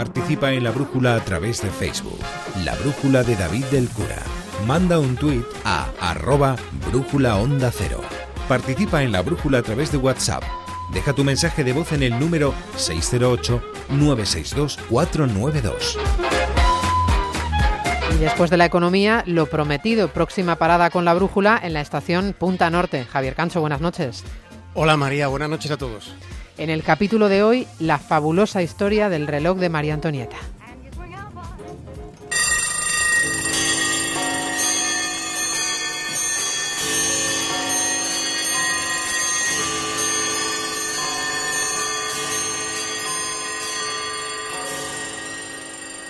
Participa en la brújula a través de Facebook. La brújula de David del Cura. Manda un tuit a arroba brújula onda cero. Participa en la brújula a través de WhatsApp. Deja tu mensaje de voz en el número 608-962-492. Y después de la economía, lo prometido, próxima parada con la brújula en la estación Punta Norte. Javier Cancho, buenas noches. Hola María, buenas noches a todos. En el capítulo de hoy, la fabulosa historia del reloj de María Antonieta.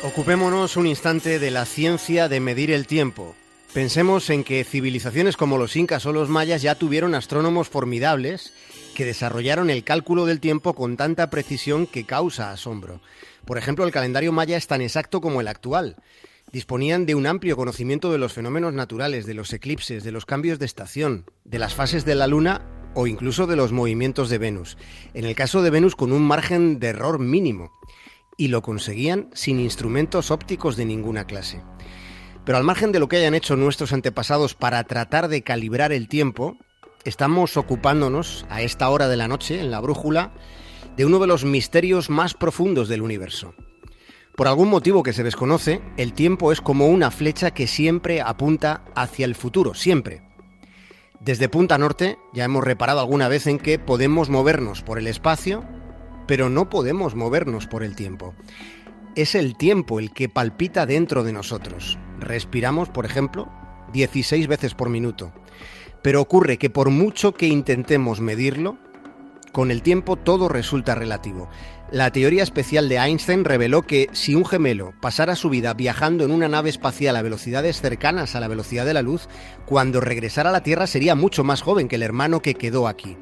Ocupémonos un instante de la ciencia de medir el tiempo. Pensemos en que civilizaciones como los incas o los mayas ya tuvieron astrónomos formidables que desarrollaron el cálculo del tiempo con tanta precisión que causa asombro. Por ejemplo, el calendario maya es tan exacto como el actual. Disponían de un amplio conocimiento de los fenómenos naturales, de los eclipses, de los cambios de estación, de las fases de la luna o incluso de los movimientos de Venus. En el caso de Venus con un margen de error mínimo y lo conseguían sin instrumentos ópticos de ninguna clase. Pero al margen de lo que hayan hecho nuestros antepasados para tratar de calibrar el tiempo, estamos ocupándonos a esta hora de la noche en la brújula de uno de los misterios más profundos del universo. Por algún motivo que se desconoce, el tiempo es como una flecha que siempre apunta hacia el futuro, siempre. Desde Punta Norte ya hemos reparado alguna vez en que podemos movernos por el espacio pero no podemos movernos por el tiempo. Es el tiempo el que palpita dentro de nosotros. Respiramos, por ejemplo, 16 veces por minuto. Pero ocurre que por mucho que intentemos medirlo, con el tiempo todo resulta relativo. La teoría especial de Einstein reveló que si un gemelo pasara su vida viajando en una nave espacial a velocidades cercanas a la velocidad de la luz, cuando regresara a la Tierra sería mucho más joven que el hermano que quedó aquí.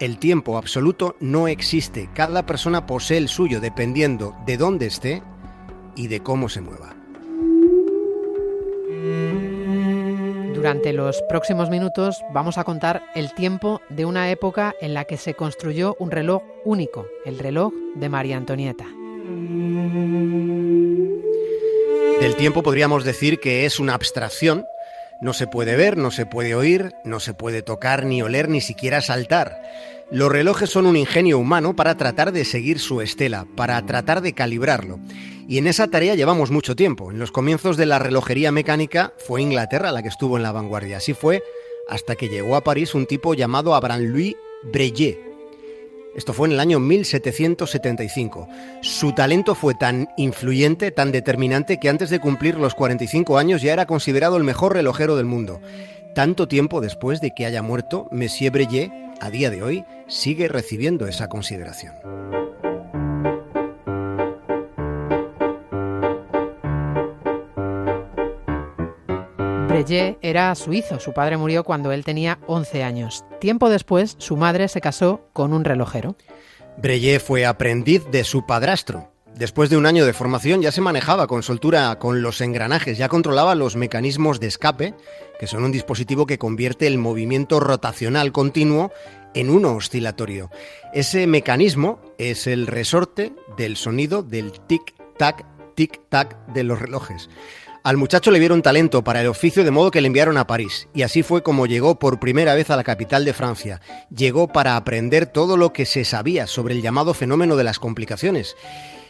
El tiempo absoluto no existe, cada persona posee el suyo dependiendo de dónde esté y de cómo se mueva. Durante los próximos minutos vamos a contar el tiempo de una época en la que se construyó un reloj único, el reloj de María Antonieta. Del tiempo podríamos decir que es una abstracción no se puede ver, no se puede oír, no se puede tocar, ni oler, ni siquiera saltar. Los relojes son un ingenio humano para tratar de seguir su estela, para tratar de calibrarlo. Y en esa tarea llevamos mucho tiempo. En los comienzos de la relojería mecánica fue Inglaterra la que estuvo en la vanguardia. Así fue hasta que llegó a París un tipo llamado Abraham Louis Breguet, esto fue en el año 1775. Su talento fue tan influyente, tan determinante, que antes de cumplir los 45 años ya era considerado el mejor relojero del mundo. Tanto tiempo después de que haya muerto, Monsieur Breguet, a día de hoy, sigue recibiendo esa consideración. Breguet era suizo, su padre murió cuando él tenía 11 años. Tiempo después, su madre se casó con un relojero. Breguet fue aprendiz de su padrastro. Después de un año de formación ya se manejaba con soltura con los engranajes, ya controlaba los mecanismos de escape, que son un dispositivo que convierte el movimiento rotacional continuo en uno oscilatorio. Ese mecanismo es el resorte del sonido del tic-tac, tic-tac de los relojes. Al muchacho le vieron talento para el oficio de modo que le enviaron a París, y así fue como llegó por primera vez a la capital de Francia. Llegó para aprender todo lo que se sabía sobre el llamado fenómeno de las complicaciones.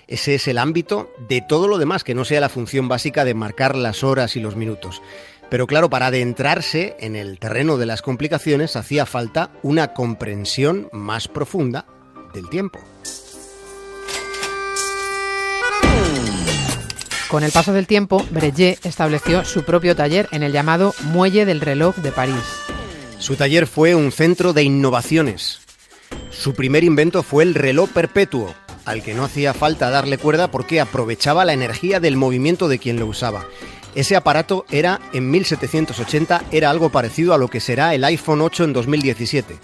Ese es el ámbito de todo lo demás que no sea la función básica de marcar las horas y los minutos. Pero claro, para adentrarse en el terreno de las complicaciones hacía falta una comprensión más profunda del tiempo. Con el paso del tiempo, Breguet estableció su propio taller en el llamado Muelle del Reloj de París. Su taller fue un centro de innovaciones. Su primer invento fue el reloj perpetuo, al que no hacía falta darle cuerda porque aprovechaba la energía del movimiento de quien lo usaba. Ese aparato era, en 1780, era algo parecido a lo que será el iPhone 8 en 2017.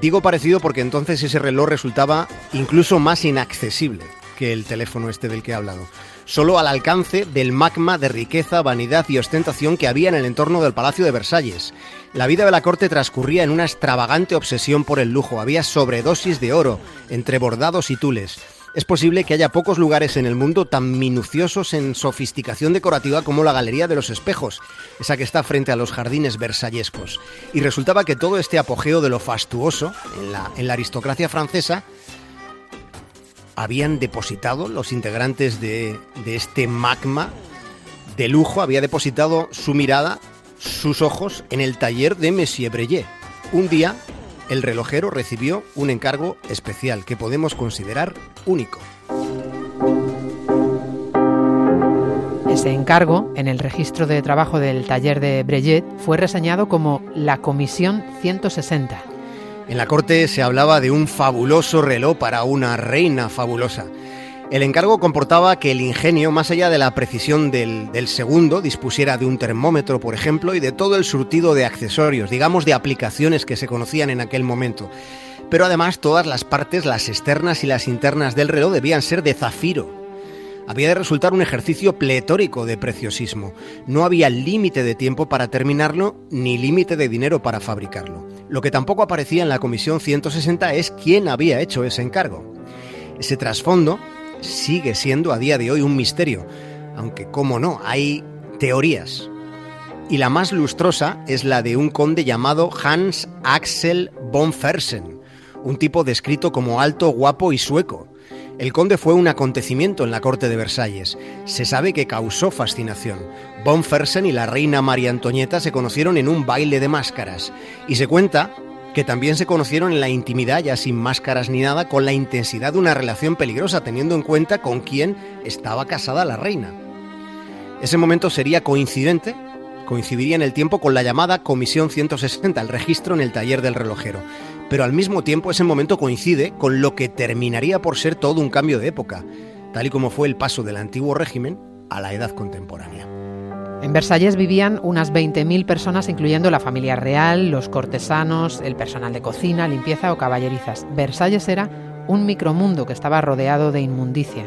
Digo parecido porque entonces ese reloj resultaba incluso más inaccesible que el teléfono este del que he hablado solo al alcance del magma de riqueza, vanidad y ostentación que había en el entorno del Palacio de Versalles. La vida de la corte transcurría en una extravagante obsesión por el lujo. Había sobredosis de oro entre bordados y tules. Es posible que haya pocos lugares en el mundo tan minuciosos en sofisticación decorativa como la Galería de los Espejos, esa que está frente a los jardines versallescos. Y resultaba que todo este apogeo de lo fastuoso en la, en la aristocracia francesa habían depositado los integrantes de, de este magma de lujo, había depositado su mirada, sus ojos en el taller de Monsieur Breillet. Un día el relojero recibió un encargo especial que podemos considerar único. Ese encargo, en el registro de trabajo del taller de Breillet, fue reseñado como la Comisión 160. En la corte se hablaba de un fabuloso reloj para una reina fabulosa. El encargo comportaba que el ingenio, más allá de la precisión del, segundo, dispusiera de un termómetro, por ejemplo, y de todo el surtido de accesorios, digamos de aplicaciones que se conocían en aquel momento. Pero además todas las partes, las externas y las internas del reloj, debían ser de zafiro. Había de resultar un ejercicio pletórico de preciosismo. No había límite de tiempo para terminarlo ni límite de dinero para fabricarlo. Lo que tampoco aparecía en la Comisión 160 es quién había hecho ese encargo. Ese trasfondo sigue siendo a día de hoy un misterio, aunque, como no, hay teorías. Y la más lustrosa es la de un conde llamado Hans Axel von Fersen, un tipo descrito como alto, guapo y sueco. El conde fue un acontecimiento en la corte de Versalles. Se sabe que causó fascinación. Von Fersen y la reina María Antonieta se conocieron en un baile de máscaras. Y se cuenta que también se conocieron en la intimidad, ya sin máscaras ni nada, con la intensidad de una relación peligrosa, teniendo en cuenta con quién estaba casada la reina. Ese momento sería coincidente, coincidiría en el tiempo con la llamada Comisión 160, el registro en el taller del relojero. Pero al mismo tiempo ese momento coincide con lo que terminaría por ser todo un cambio de época, tal y como fue el paso del antiguo régimen a la edad contemporánea. En Versalles vivían unas 20.000 personas, incluyendo la familia real, los cortesanos, el personal de cocina, limpieza o caballerizas. Versalles era un micromundo que estaba rodeado de inmundicia.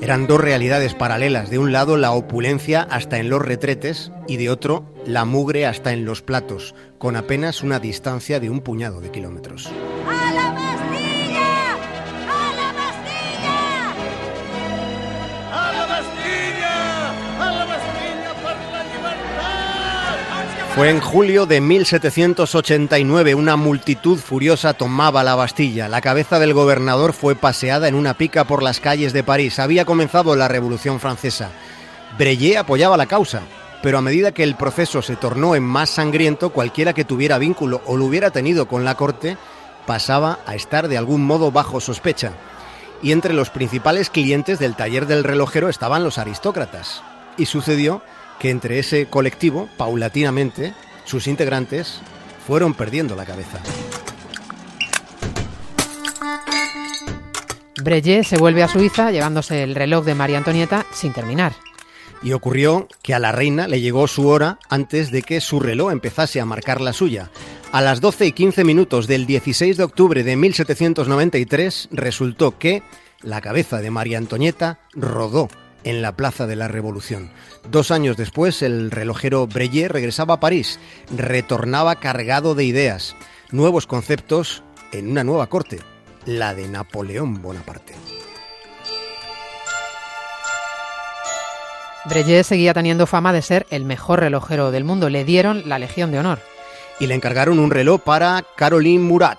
Eran dos realidades paralelas. De un lado, la opulencia hasta en los retretes y de otro, la mugre hasta en los platos, con apenas una distancia de un puñado de kilómetros. ¡A Fue en julio de 1789. Una multitud furiosa tomaba la Bastilla. La cabeza del gobernador fue paseada en una pica por las calles de París. Había comenzado la Revolución Francesa. Breillet apoyaba la causa, pero a medida que el proceso se tornó en más sangriento, cualquiera que tuviera vínculo o lo hubiera tenido con la corte pasaba a estar de algún modo bajo sospecha. Y entre los principales clientes del taller del relojero estaban los aristócratas. Y sucedió que entre ese colectivo, paulatinamente, sus integrantes fueron perdiendo la cabeza. Breillet se vuelve a Suiza llevándose el reloj de María Antonieta sin terminar. Y ocurrió que a la reina le llegó su hora antes de que su reloj empezase a marcar la suya. A las 12 y 15 minutos del 16 de octubre de 1793 resultó que la cabeza de María Antonieta rodó en la Plaza de la Revolución. Dos años después, el relojero Breillet regresaba a París, retornaba cargado de ideas, nuevos conceptos en una nueva corte, la de Napoleón Bonaparte. Breillet seguía teniendo fama de ser el mejor relojero del mundo. Le dieron la Legión de Honor. Y le encargaron un reloj para Caroline Murat.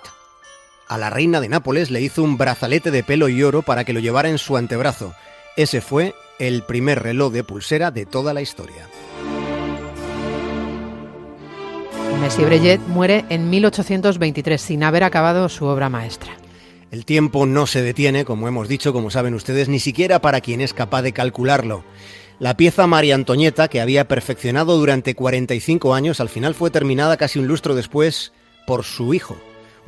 A la reina de Nápoles le hizo un brazalete de pelo y oro para que lo llevara en su antebrazo. Ese fue el primer reloj de pulsera de toda la historia. Messi Breillet muere en 1823 sin haber acabado su obra maestra. El tiempo no se detiene, como hemos dicho, como saben ustedes, ni siquiera para quien es capaz de calcularlo. La pieza María Antonieta, que había perfeccionado durante 45 años, al final fue terminada casi un lustro después por su hijo,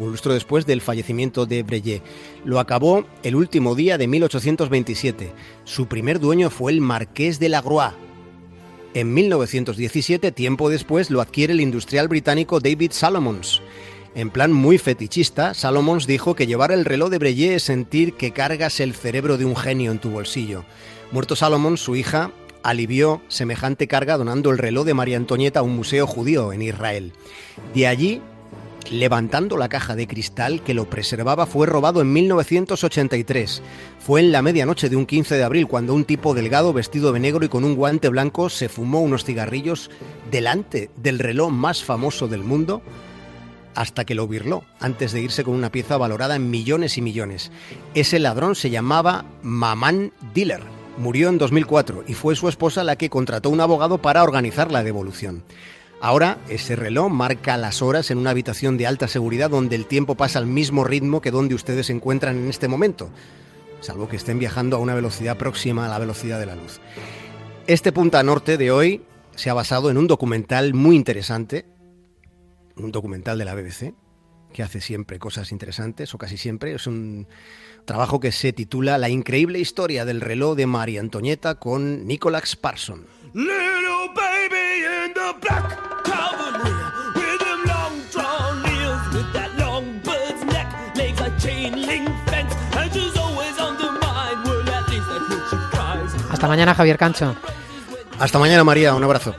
un lustro después del fallecimiento de Breillet. Lo acabó el último día de 1827. Su primer dueño fue el marqués de Lagroix. En 1917, tiempo después, lo adquiere el industrial británico David Salomons. En plan muy fetichista, Salomons dijo que llevar el reloj de Breillet es sentir que cargas el cerebro de un genio en tu bolsillo. Muerto Salomons, su hija alivió semejante carga donando el reloj de María Antonieta a un museo judío en Israel. De allí levantando la caja de cristal que lo preservaba fue robado en 1983. Fue en la medianoche de un 15 de abril cuando un tipo delgado vestido de negro y con un guante blanco se fumó unos cigarrillos delante del reloj más famoso del mundo hasta que lo birló, antes de irse con una pieza valorada en millones y millones. Ese ladrón se llamaba Maman Diller. Murió en 2004 y fue su esposa la que contrató un abogado para organizar la devolución. Ahora ese reloj marca las horas en una habitación de alta seguridad donde el tiempo pasa al mismo ritmo que donde ustedes se encuentran en este momento, salvo que estén viajando a una velocidad próxima a la velocidad de la luz. Este Punta Norte de hoy se ha basado en un documental muy interesante un documental de la BBC que hace siempre cosas interesantes, o casi siempre. Es un trabajo que se titula La increíble historia del reloj de María Antonieta con Nicholas Parson. Little baby in the black Hasta mañana, Javier Cancho. Hasta mañana, María. Un abrazo.